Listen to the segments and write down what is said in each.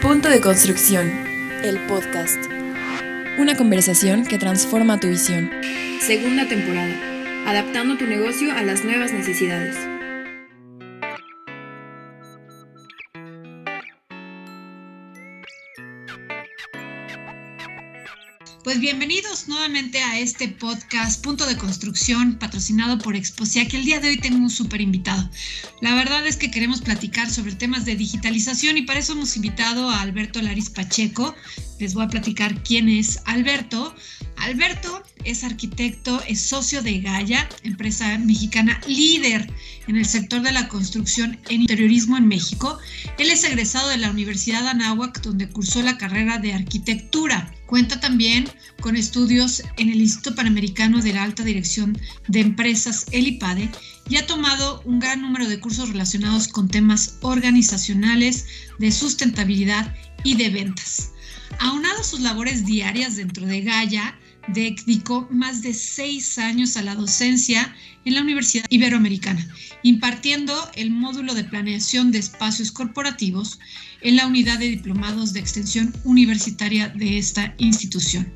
Punto de Construcción, el podcast. Una conversación que transforma tu visión. Segunda temporada, adaptando tu negocio a las nuevas necesidades. Pues bienvenidos nuevamente a este podcast Punto de Construcción patrocinado por Exposia, que el día de hoy tengo un súper invitado. La verdad es que queremos platicar sobre temas de digitalización y para eso hemos invitado a Alberto Laris Pacheco. Les voy a platicar quién es Alberto. Alberto es arquitecto, es socio de Gaia, empresa mexicana líder en el sector de la construcción en interiorismo en México. Él es egresado de la Universidad Anáhuac, donde cursó la carrera de arquitectura. Cuenta también con estudios en el Instituto Panamericano de la Alta Dirección de Empresas, el IPADE, y ha tomado un gran número de cursos relacionados con temas organizacionales, de sustentabilidad y de ventas. Aunado a sus labores diarias dentro de Gaia, dedicó más de seis años a la docencia en la Universidad Iberoamericana, impartiendo el módulo de planeación de espacios corporativos en la unidad de diplomados de extensión universitaria de esta institución.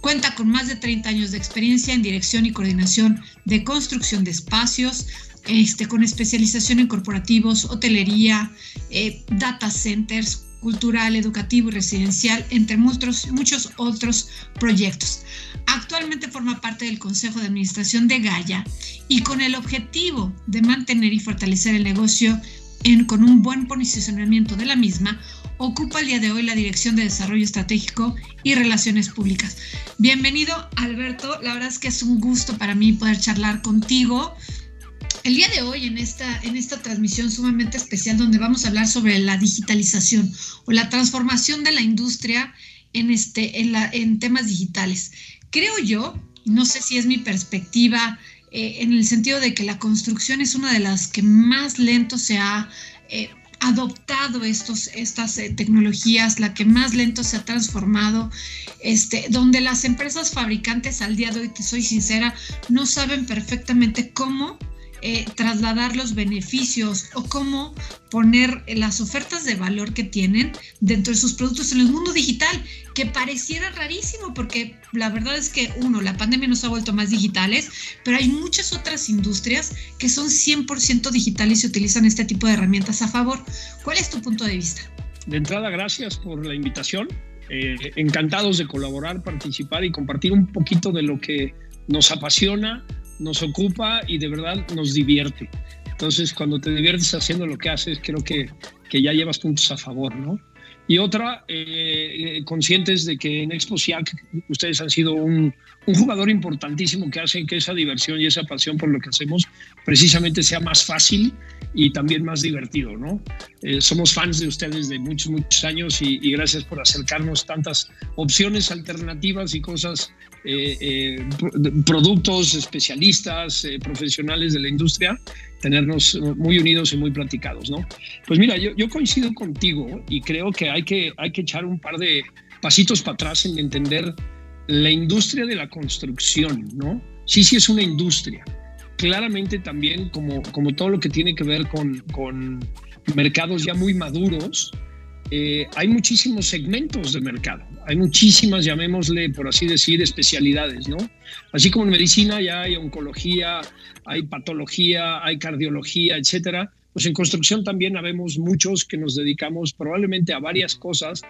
Cuenta con más de 30 años de experiencia en dirección y coordinación de construcción de espacios, este, con especialización en corporativos, hotelería, eh, data centers, cultural, educativo y residencial, entre muchos, otros proyectos. Actualmente forma parte del Consejo de Administración de Gaia y con el objetivo de mantener y fortalecer el negocio en, con un buen posicionamiento de la misma, ocupa el día de hoy la Dirección de Desarrollo Estratégico y Relaciones Públicas. Bienvenido, Alberto. La verdad es que es un gusto para mí poder charlar contigo. El día de hoy en esta, en esta transmisión sumamente especial donde vamos a hablar sobre la digitalización o la transformación de la industria en, este, en, la, en temas digitales. Creo yo, no sé si es mi perspectiva, eh, en el sentido de que la construcción es una de las que más lento se ha eh, adoptado estos, estas eh, tecnologías, la que más lento se ha transformado, este, donde las empresas fabricantes al día de hoy, te soy sincera, no saben perfectamente cómo eh, trasladar los beneficios o cómo poner las ofertas de valor que tienen dentro de sus productos en el mundo digital, que pareciera rarísimo porque la verdad es que uno, la pandemia nos ha vuelto más digitales, pero hay muchas otras industrias que son 100% digitales y utilizan este tipo de herramientas a favor. ¿Cuál es tu punto de vista? De entrada, gracias por la invitación. Eh, encantados de colaborar, participar y compartir un poquito de lo que nos apasiona, nos ocupa y de verdad nos divierte. Entonces, cuando te diviertes haciendo lo que haces, creo que, que ya llevas puntos a favor, ¿no? Y otra, eh, eh, conscientes de que en Expo SIAC ustedes han sido un, un, jugador importantísimo que hace que esa diversión y esa pasión por lo que hacemos precisamente sea más fácil y también más divertido, ¿no? Eh, somos fans de ustedes de muchos, muchos años y, y, gracias por acercarnos tantas opciones alternativas y cosas eh, eh, productos, especialistas, eh, profesionales de la industria, tenernos muy unidos y muy platicados, ¿no? Pues mira, yo, yo, coincido contigo y creo que hay, que hay que echar un par de pasitos para atrás en entender la industria de la construcción, ¿no? Sí, sí es una industria. Claramente también, como, como todo lo que tiene que ver con, con mercados ya muy maduros, eh, hay muchísimos segmentos de mercado, hay muchísimas, llamémosle por así decir, especialidades, ¿no? Así como en medicina ya hay oncología, hay patología, hay cardiología, etcétera, pues en construcción también habemos muchos que nos dedicamos probablemente a varias cosas,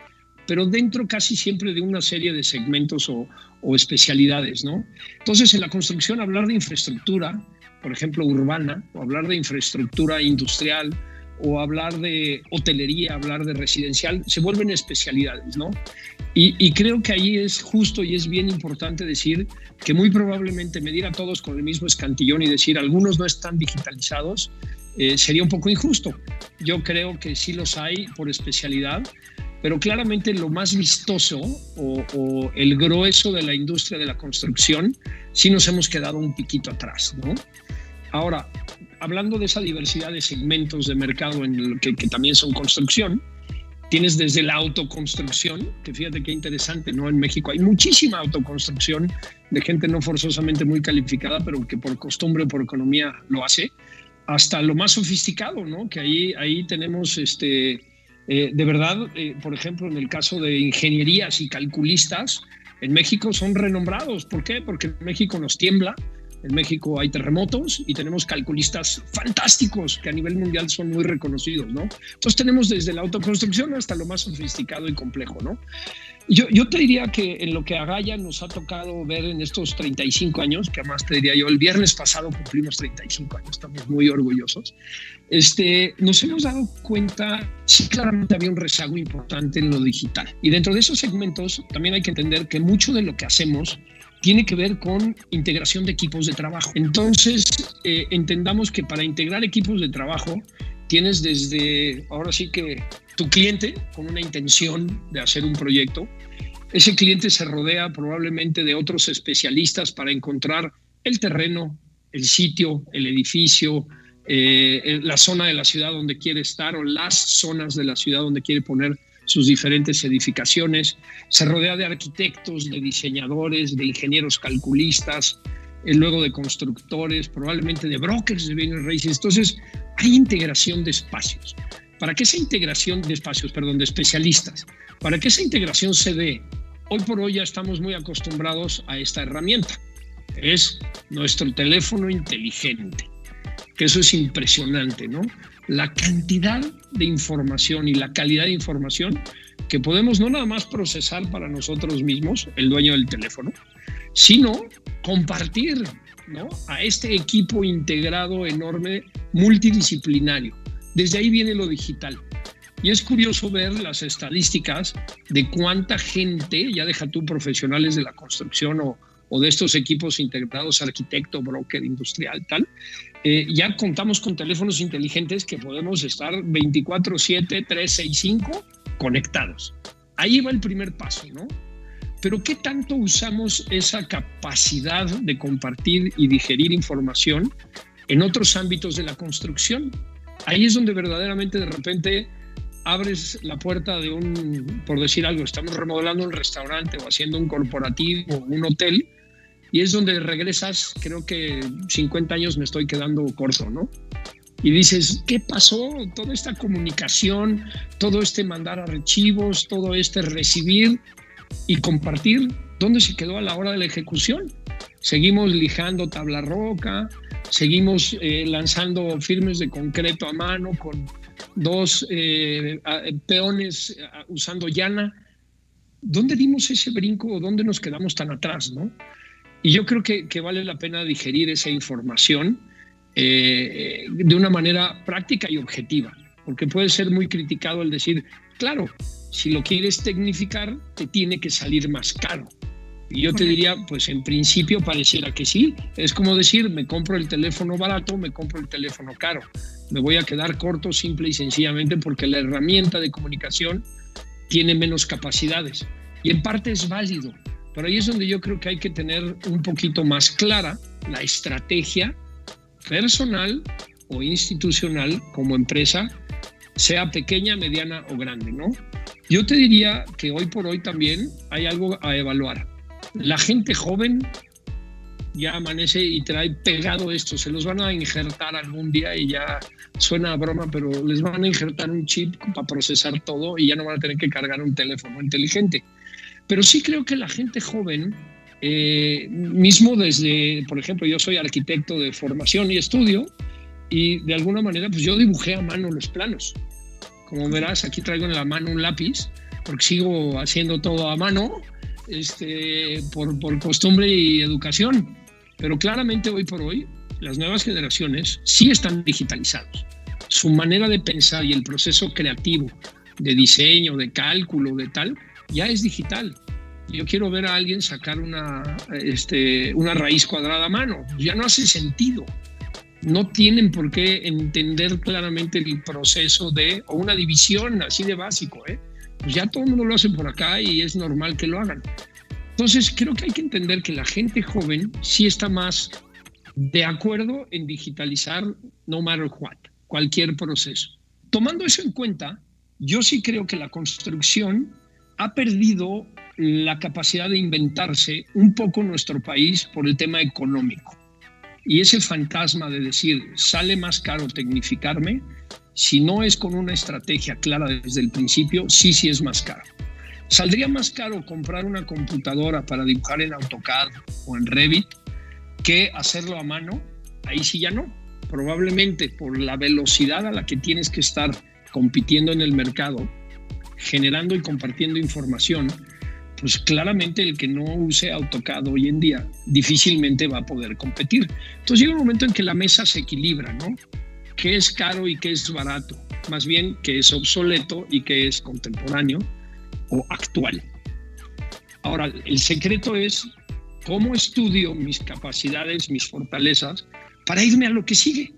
pero dentro casi siempre de una serie de segmentos o, o especialidades, ¿no? Entonces, en la construcción hablar de infraestructura, por ejemplo, urbana, o hablar de infraestructura industrial, o hablar de hotelería, hablar de residencial, se vuelven especialidades, ¿no? Y, creo que ahí es justo y es bien importante decir que muy probablemente medir a todos con el mismo escantillón y decir algunos no están digitalizados eh, sería un poco injusto. Yo creo que sí los hay por especialidad, pero claramente lo más vistoso o, o el grueso de la industria de la construcción sí nos hemos quedado un piquito atrás, ¿no? Ahora, hablando de esa diversidad de segmentos de mercado en que, también son construcción, tienes desde la autoconstrucción, que fíjate qué interesante, ¿no? En México hay muchísima autoconstrucción de gente no forzosamente muy calificada, pero que por costumbre o por economía lo hace, hasta lo más sofisticado, ¿no? Que ahí, ahí tenemos este, Eh, de verdad, eh, por ejemplo, en el caso de ingenierías y calculistas, en México son renombrados. ¿Por qué? Porque en México nos tiembla, en México hay terremotos y tenemos calculistas fantásticos que a nivel mundial son muy reconocidos, ¿no? Entonces tenemos desde la autoconstrucción hasta lo más sofisticado y complejo, ¿no? Yo, yo te diría que en lo que a Gaia nos ha tocado ver en estos 35 años, que además te diría yo, el viernes pasado cumplimos 35 años, estamos muy orgullosos, este, nos hemos dado cuenta, sí, claramente había un rezago importante en lo digital. Y dentro de esos segmentos también hay que entender que mucho de lo que hacemos tiene que ver con integración de equipos de trabajo. Entonces, eh, entendamos que para integrar equipos de trabajo tienes desde, ahora sí que tu cliente con una intención de hacer un proyecto, ese cliente se rodea probablemente de otros especialistas para encontrar el terreno, el sitio, el edificio, eh, la zona de la ciudad donde quiere estar o las zonas de la ciudad donde quiere poner sus diferentes edificaciones, se rodea de arquitectos, de diseñadores, de ingenieros calculistas, eh, luego de constructores, probablemente de brokers de bienes raíces. Entonces, hay integración de espacios. Para que esa integración de espacios, perdón, de especialistas, para que esa integración se dé, hoy por hoy ya estamos muy acostumbrados a esta herramienta. Es nuestro teléfono inteligente, que eso es impresionante, ¿no? La cantidad de información y la calidad de información que podemos no nada más procesar para nosotros mismos, el dueño del teléfono, sino compartir a este equipo integrado enorme multidisciplinario. Desde ahí viene lo digital. Y es curioso ver las estadísticas de cuánta gente, ya deja tú profesionales de la construcción o de estos equipos integrados, arquitecto, broker, industrial, tal, eh, ya contamos con teléfonos inteligentes que podemos estar 24/7, 365 conectados. Ahí va el primer paso, ¿no? Pero ¿qué tanto usamos esa capacidad de compartir y digerir información en otros ámbitos de la construcción? Ahí es donde verdaderamente de repente abres la puerta de un, por decir algo, estamos remodelando un restaurante o haciendo un corporativo o un hotel y es donde regresas, creo que 50 años me estoy quedando corto, ¿no? Y dices, ¿qué pasó? Toda esta comunicación, todo este mandar archivos, todo este recibir y compartir, ¿dónde se quedó a la hora de la ejecución? Seguimos lijando tabla roca, seguimos eh, lanzando firmes de concreto a mano con dos eh, peones usando llana. ¿Dónde dimos ese brinco o dónde nos quedamos tan atrás, no? Y yo creo que, vale la pena digerir esa información eh, de una manera práctica y objetiva, porque puede ser muy criticado el decir, claro, si lo quieres tecnificar, te tiene que salir más caro. Y yo te diría, pues en principio pareciera que sí. Es como decir, me compro el teléfono barato, me compro el teléfono caro. Me voy a quedar corto simple y sencillamente porque la herramienta de comunicación tiene menos capacidades. Y en parte es válido. Pero ahí es donde yo creo que hay que tener un poquito más clara la estrategia personal o institucional como empresa, sea pequeña, mediana o grande, ¿no? Yo te diría que hoy por hoy también hay algo a evaluar. La gente joven ya amanece y trae pegado esto, se los van a injertar algún día y ya suena a broma, pero les van a injertar un chip para procesar todo y ya no van a tener que cargar un teléfono inteligente. Pero sí creo que la gente joven, eh, mismo desde, por ejemplo, yo soy arquitecto de formación y estudio, y de alguna manera, pues yo dibujé a mano los planos. Como verás, aquí traigo en la mano un lápiz, porque sigo haciendo todo a mano, este, por, por costumbre y educación. Pero claramente hoy por hoy, las nuevas generaciones sí están digitalizados. Su manera de pensar y el proceso creativo de diseño, de cálculo, de tal, ya es digital. Yo quiero ver a alguien sacar una, este, una raíz cuadrada a mano. Ya no hace sentido. No tienen por qué entender claramente el proceso de, o una división así de básico. ¿eh? Pues ya todo el mundo lo hace por acá y es normal que lo hagan. Entonces, creo que hay que entender que la gente joven sí está más de acuerdo en digitalizar no matter what, cualquier proceso. Tomando eso en cuenta, yo sí creo que la construcción ha perdido la capacidad de inventarse un poco nuestro país por el tema económico. Y ese fantasma de decir, sale más caro tecnificarme, si no es con una estrategia clara desde el principio, sí, sí es más caro. ¿Saldría más caro comprar una computadora para dibujar en AutoCAD o en Revit que hacerlo a mano? Ahí sí ya no. Probablemente por la velocidad a la que tienes que estar compitiendo en el mercado, generando y compartiendo información, pues claramente el que no use AutoCAD hoy en día difícilmente va a poder competir. Entonces llega un momento en que la mesa se equilibra, ¿no? ¿Qué es caro y qué es barato? Más bien qué es obsoleto y qué es contemporáneo o actual. Ahora, el secreto es cómo estudio mis capacidades, mis fortalezas, para irme a lo que sigue.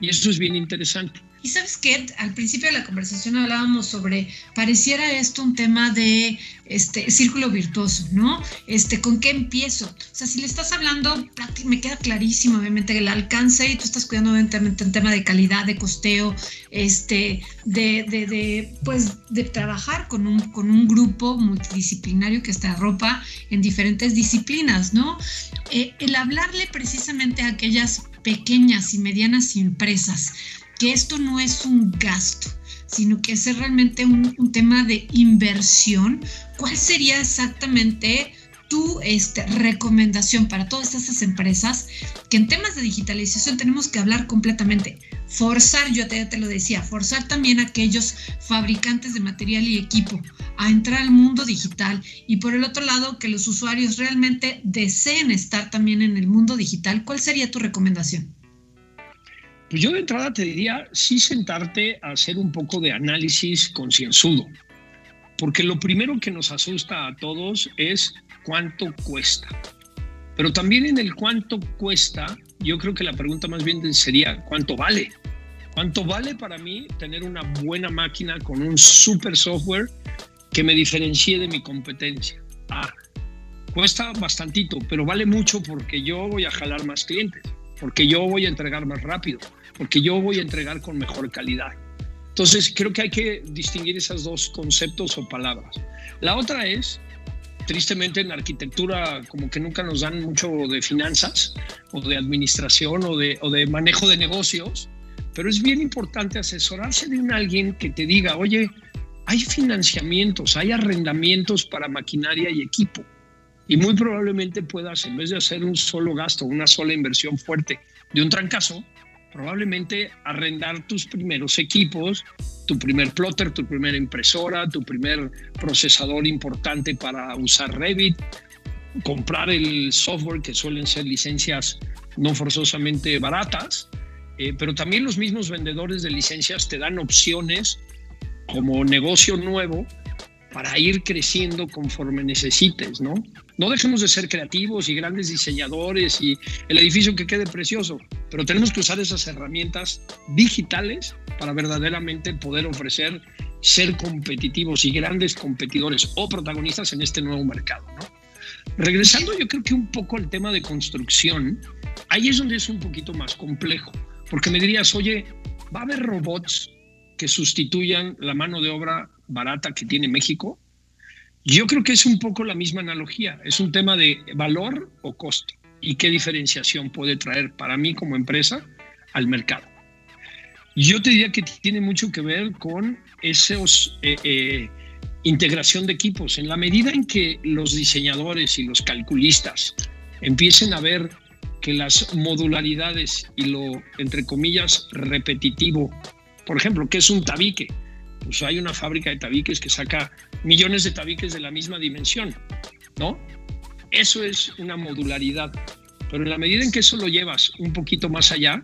Y eso es bien interesante. Y sabes que al principio de la conversación hablábamos sobre, pareciera esto un tema de este círculo virtuoso, ¿no? Este, ¿con qué empiezo? O sea, si le estás hablando, me queda clarísimo, obviamente, el alcance y tú estás cuidando obviamente un tema de calidad, de costeo, este, de, de, de, pues, de trabajar con un, con un grupo multidisciplinario que está ropa en diferentes disciplinas, ¿no? Eh, el hablarle precisamente a aquellas pequeñas y medianas empresas que esto no es un gasto, sino que es realmente un, tema de inversión, ¿cuál sería exactamente tu este, recomendación para todas esas empresas que en temas de digitalización tenemos que hablar completamente? Forzar, yo te, te lo decía, forzar también a aquellos fabricantes de material y equipo a entrar al mundo digital y por el otro lado que los usuarios realmente deseen estar también en el mundo digital. ¿Cuál sería tu recomendación? Pues yo de entrada te diría, sí sentarte a hacer un poco de análisis concienzudo, porque lo primero que nos asusta a todos es cuánto cuesta. Pero también en el cuánto cuesta, yo creo que la pregunta más bien sería, ¿cuánto vale? ¿Cuánto vale para mí tener una buena máquina con un super software que me diferencie de mi competencia? Ah, cuesta bastantito, pero vale mucho porque yo voy a jalar más clientes porque yo voy a entregar más rápido, porque yo voy a entregar con mejor calidad. Entonces, creo que hay que distinguir esos dos conceptos o palabras. La otra es, tristemente en arquitectura como que nunca nos dan mucho de finanzas o de administración o de, o de manejo de negocios, pero es bien importante asesorarse de un alguien que te diga, oye, hay financiamientos, hay arrendamientos para maquinaria y equipo y muy probablemente puedas, en vez de hacer un solo gasto, una sola inversión fuerte de un trancazo, probablemente arrendar tus primeros equipos, tu primer plotter, tu primera impresora, tu primer procesador importante para usar Revit, comprar el software que suelen ser licencias no forzosamente baratas, eh, pero también los mismos vendedores de licencias te dan opciones como negocio nuevo para ir creciendo conforme necesites, ¿no? No dejemos de ser creativos y grandes diseñadores y el edificio que quede precioso, pero tenemos que usar esas herramientas digitales para verdaderamente poder ofrecer ser competitivos y grandes competidores o protagonistas en este nuevo mercado. Regresando yo creo que un poco al tema de construcción, ahí es donde es un poquito más complejo, porque me dirías, oye, ¿va a haber robots que sustituyan la mano de obra barata que tiene México, yo creo que es un poco la misma analogía, es un tema de valor o costo y qué diferenciación puede traer para mí como empresa al mercado. Yo te diría que tiene mucho que ver con esos eh, eh, integración de equipos. En la medida en que los diseñadores y los calculistas empiecen a ver que las modularidades y lo, entre comillas, repetitivo, por ejemplo, que es un tabique, pues hay una fábrica de tabiques que saca millones de tabiques de la misma dimensión, ¿no? Eso es una modularidad. Pero en la medida en que eso lo llevas un poquito más allá,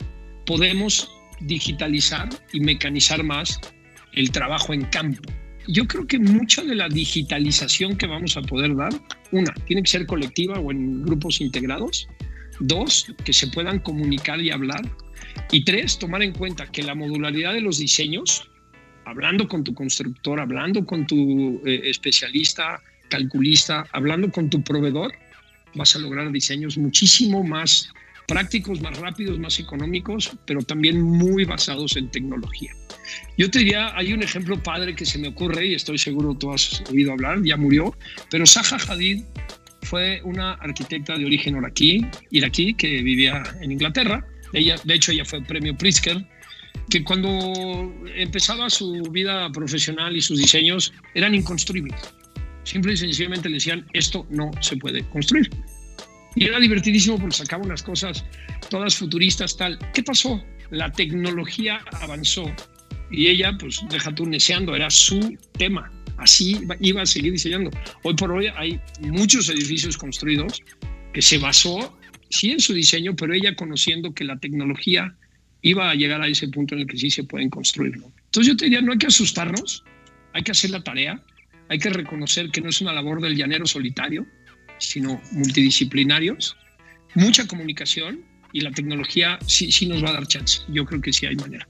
podemos digitalizar y mecanizar más el trabajo en campo. Yo creo que mucha de la digitalización que vamos a poder dar, una, tiene que ser colectiva o en grupos integrados. Dos, que se puedan comunicar y hablar. Y tres, tomar en cuenta que la modularidad de los diseños hablando con tu constructor, hablando con tu eh, especialista, calculista, hablando con tu proveedor, vas a lograr diseños muchísimo más prácticos, más rápidos, más económicos, pero también muy basados en tecnología. Yo te diría, hay un ejemplo padre que se me ocurre y estoy seguro tú has oído hablar, ya murió, pero Zaha Hadid fue una arquitecta de origen iraquí, iraquí que vivía en Inglaterra. Ella, de hecho, ella fue premio Pritzker que cuando empezaba su vida profesional y sus diseños eran inconstruibles. Simple y sencillamente le decían, esto no se puede construir. Y era divertidísimo porque sacaba unas cosas todas futuristas, tal. ¿Qué pasó? La tecnología avanzó y ella, pues, deja tú neceando, era su tema. Así iba a seguir diseñando. Hoy por hoy hay muchos edificios construidos que se basó, sí, en su diseño, pero ella conociendo que la tecnología iba a llegar a ese punto en el que sí se pueden construir. Entonces yo te diría, no hay que asustarnos, hay que hacer la tarea, hay que reconocer que no es una labor del llanero solitario, sino multidisciplinarios, mucha comunicación y la tecnología sí, sí nos va a dar chance. Yo creo que sí hay manera.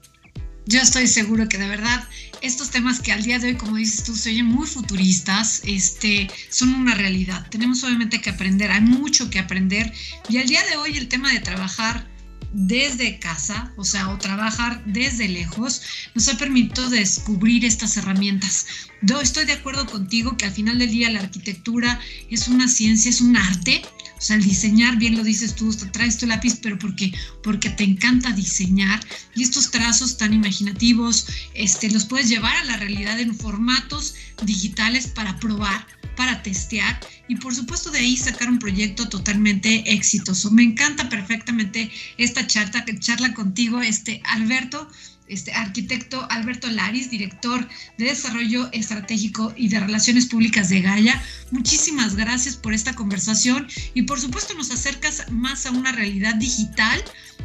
Yo estoy seguro que de verdad estos temas que al día de hoy, como dices tú, se oyen muy futuristas, este, son una realidad. Tenemos obviamente que aprender, hay mucho que aprender. Y al día de hoy el tema de trabajar desde casa, o sea, o trabajar desde lejos, nos ha permitido descubrir estas herramientas. Yo estoy de acuerdo contigo que al final del día la arquitectura es una ciencia, es un arte. O sea, el diseñar, bien lo dices tú, traes tu lápiz, pero porque, porque te encanta diseñar. Y estos trazos tan imaginativos, este, los puedes llevar a la realidad en formatos digitales para probar, para testear y por supuesto de ahí sacar un proyecto totalmente exitoso. Me encanta perfectamente esta charla, charla contigo, este Alberto este arquitecto Alberto Laris, director de Desarrollo Estratégico y de Relaciones Públicas de Gaia. Muchísimas gracias por esta conversación y por supuesto nos acercas más a una realidad digital,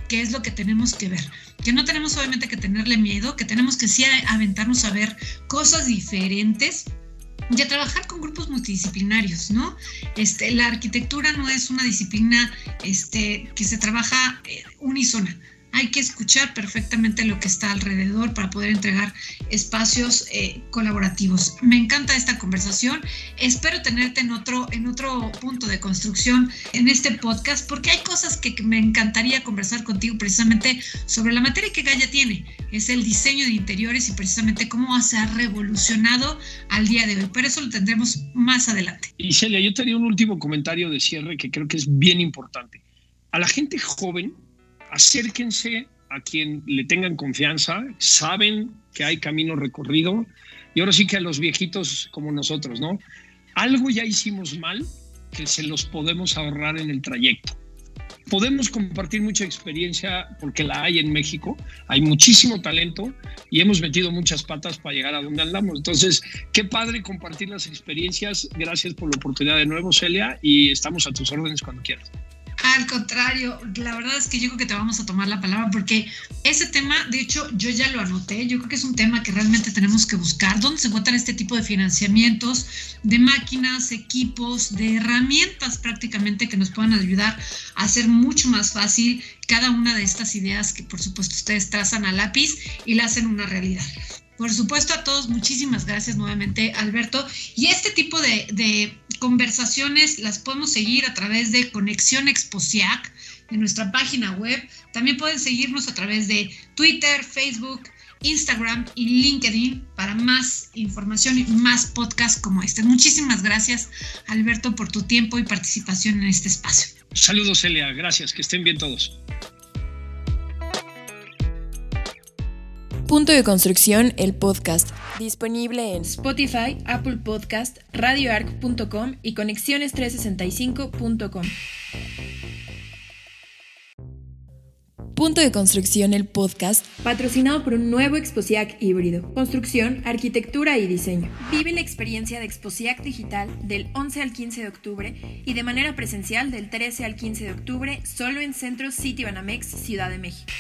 que es lo que tenemos que ver. Que no tenemos obviamente que tenerle miedo, que tenemos que sí aventarnos a ver cosas diferentes y a trabajar con grupos multidisciplinarios, ¿no? Este, la arquitectura no es una disciplina este, que se trabaja eh, unísona hay que escuchar perfectamente lo que está alrededor para poder entregar espacios eh, colaborativos. Me encanta esta conversación. Espero tenerte en otro, en otro punto de construcción en este podcast porque hay cosas que me encantaría conversar contigo precisamente sobre la materia que Gaia tiene. Es el diseño de interiores y precisamente cómo se ha revolucionado al día de hoy. Pero eso lo tendremos más adelante. Y Celia, yo tenía un último comentario de cierre que creo que es bien importante. A la gente joven acérquense a quien le tengan confianza, saben que hay camino recorrido y ahora sí que a los viejitos como nosotros, ¿no? Algo ya hicimos mal que se los podemos ahorrar en el trayecto. Podemos compartir mucha experiencia porque la hay en México, hay muchísimo talento y hemos metido muchas patas para llegar a donde andamos. Entonces, qué padre compartir las experiencias. Gracias por la oportunidad de nuevo, Celia, y estamos a tus órdenes cuando quieras. Al contrario, la verdad es que yo creo que te vamos a tomar la palabra porque ese tema, de hecho, yo ya lo anoté, yo creo que es un tema que realmente tenemos que buscar, dónde se encuentran este tipo de financiamientos, de máquinas, equipos, de herramientas prácticamente que nos puedan ayudar a hacer mucho más fácil cada una de estas ideas que por supuesto ustedes trazan a lápiz y la hacen una realidad. Por supuesto, a todos, muchísimas gracias nuevamente, Alberto. Y este tipo de, conversaciones las podemos seguir a través de Conexión Exposiac, de nuestra página web. También pueden seguirnos a través de Twitter, Facebook, Instagram y LinkedIn para más información y más podcasts como este. Muchísimas gracias, Alberto, por tu tiempo y participación en este espacio. Saludos, Celia. Gracias. Que estén bien todos. Punto de Construcción, el podcast, disponible en Spotify, Apple Podcast, radioarc.com y conexiones365.com. Punto de Construcción, el podcast, patrocinado por un nuevo Exposiac híbrido. Construcción, arquitectura y diseño. Vive la experiencia de Exposiac Digital del 11 al 15 de octubre y de manera presencial del 13 al 15 de octubre solo en Centro City Banamex, Ciudad de México.